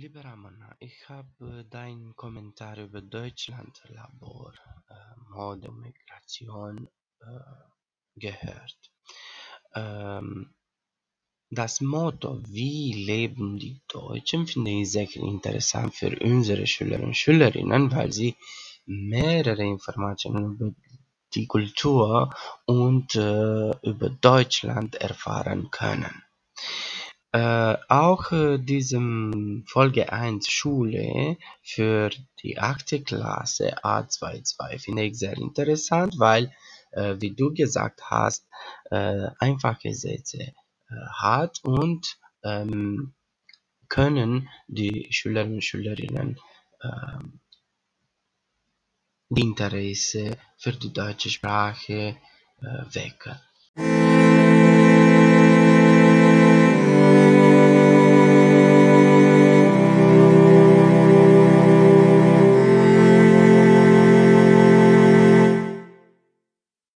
Lieber Ramona, ich habe deinen Kommentar über Deutschlandlabor, äh, Mode und Migration äh, gehört. Ähm, das Motto Wie leben die Deutschen finde ich sehr interessant für unsere Schülerinnen und Schülerinnen, weil sie mehrere Informationen über die Kultur und äh, über Deutschland erfahren können. Äh, auch äh, diesem Folge 1 Schule für die 8. Klasse A22 finde ich sehr interessant, weil, äh, wie du gesagt hast, äh, einfache Sätze äh, hat und ähm, können die Schülerinnen und Schülerinnen ähm, die Interesse für die deutsche Sprache äh, wecken.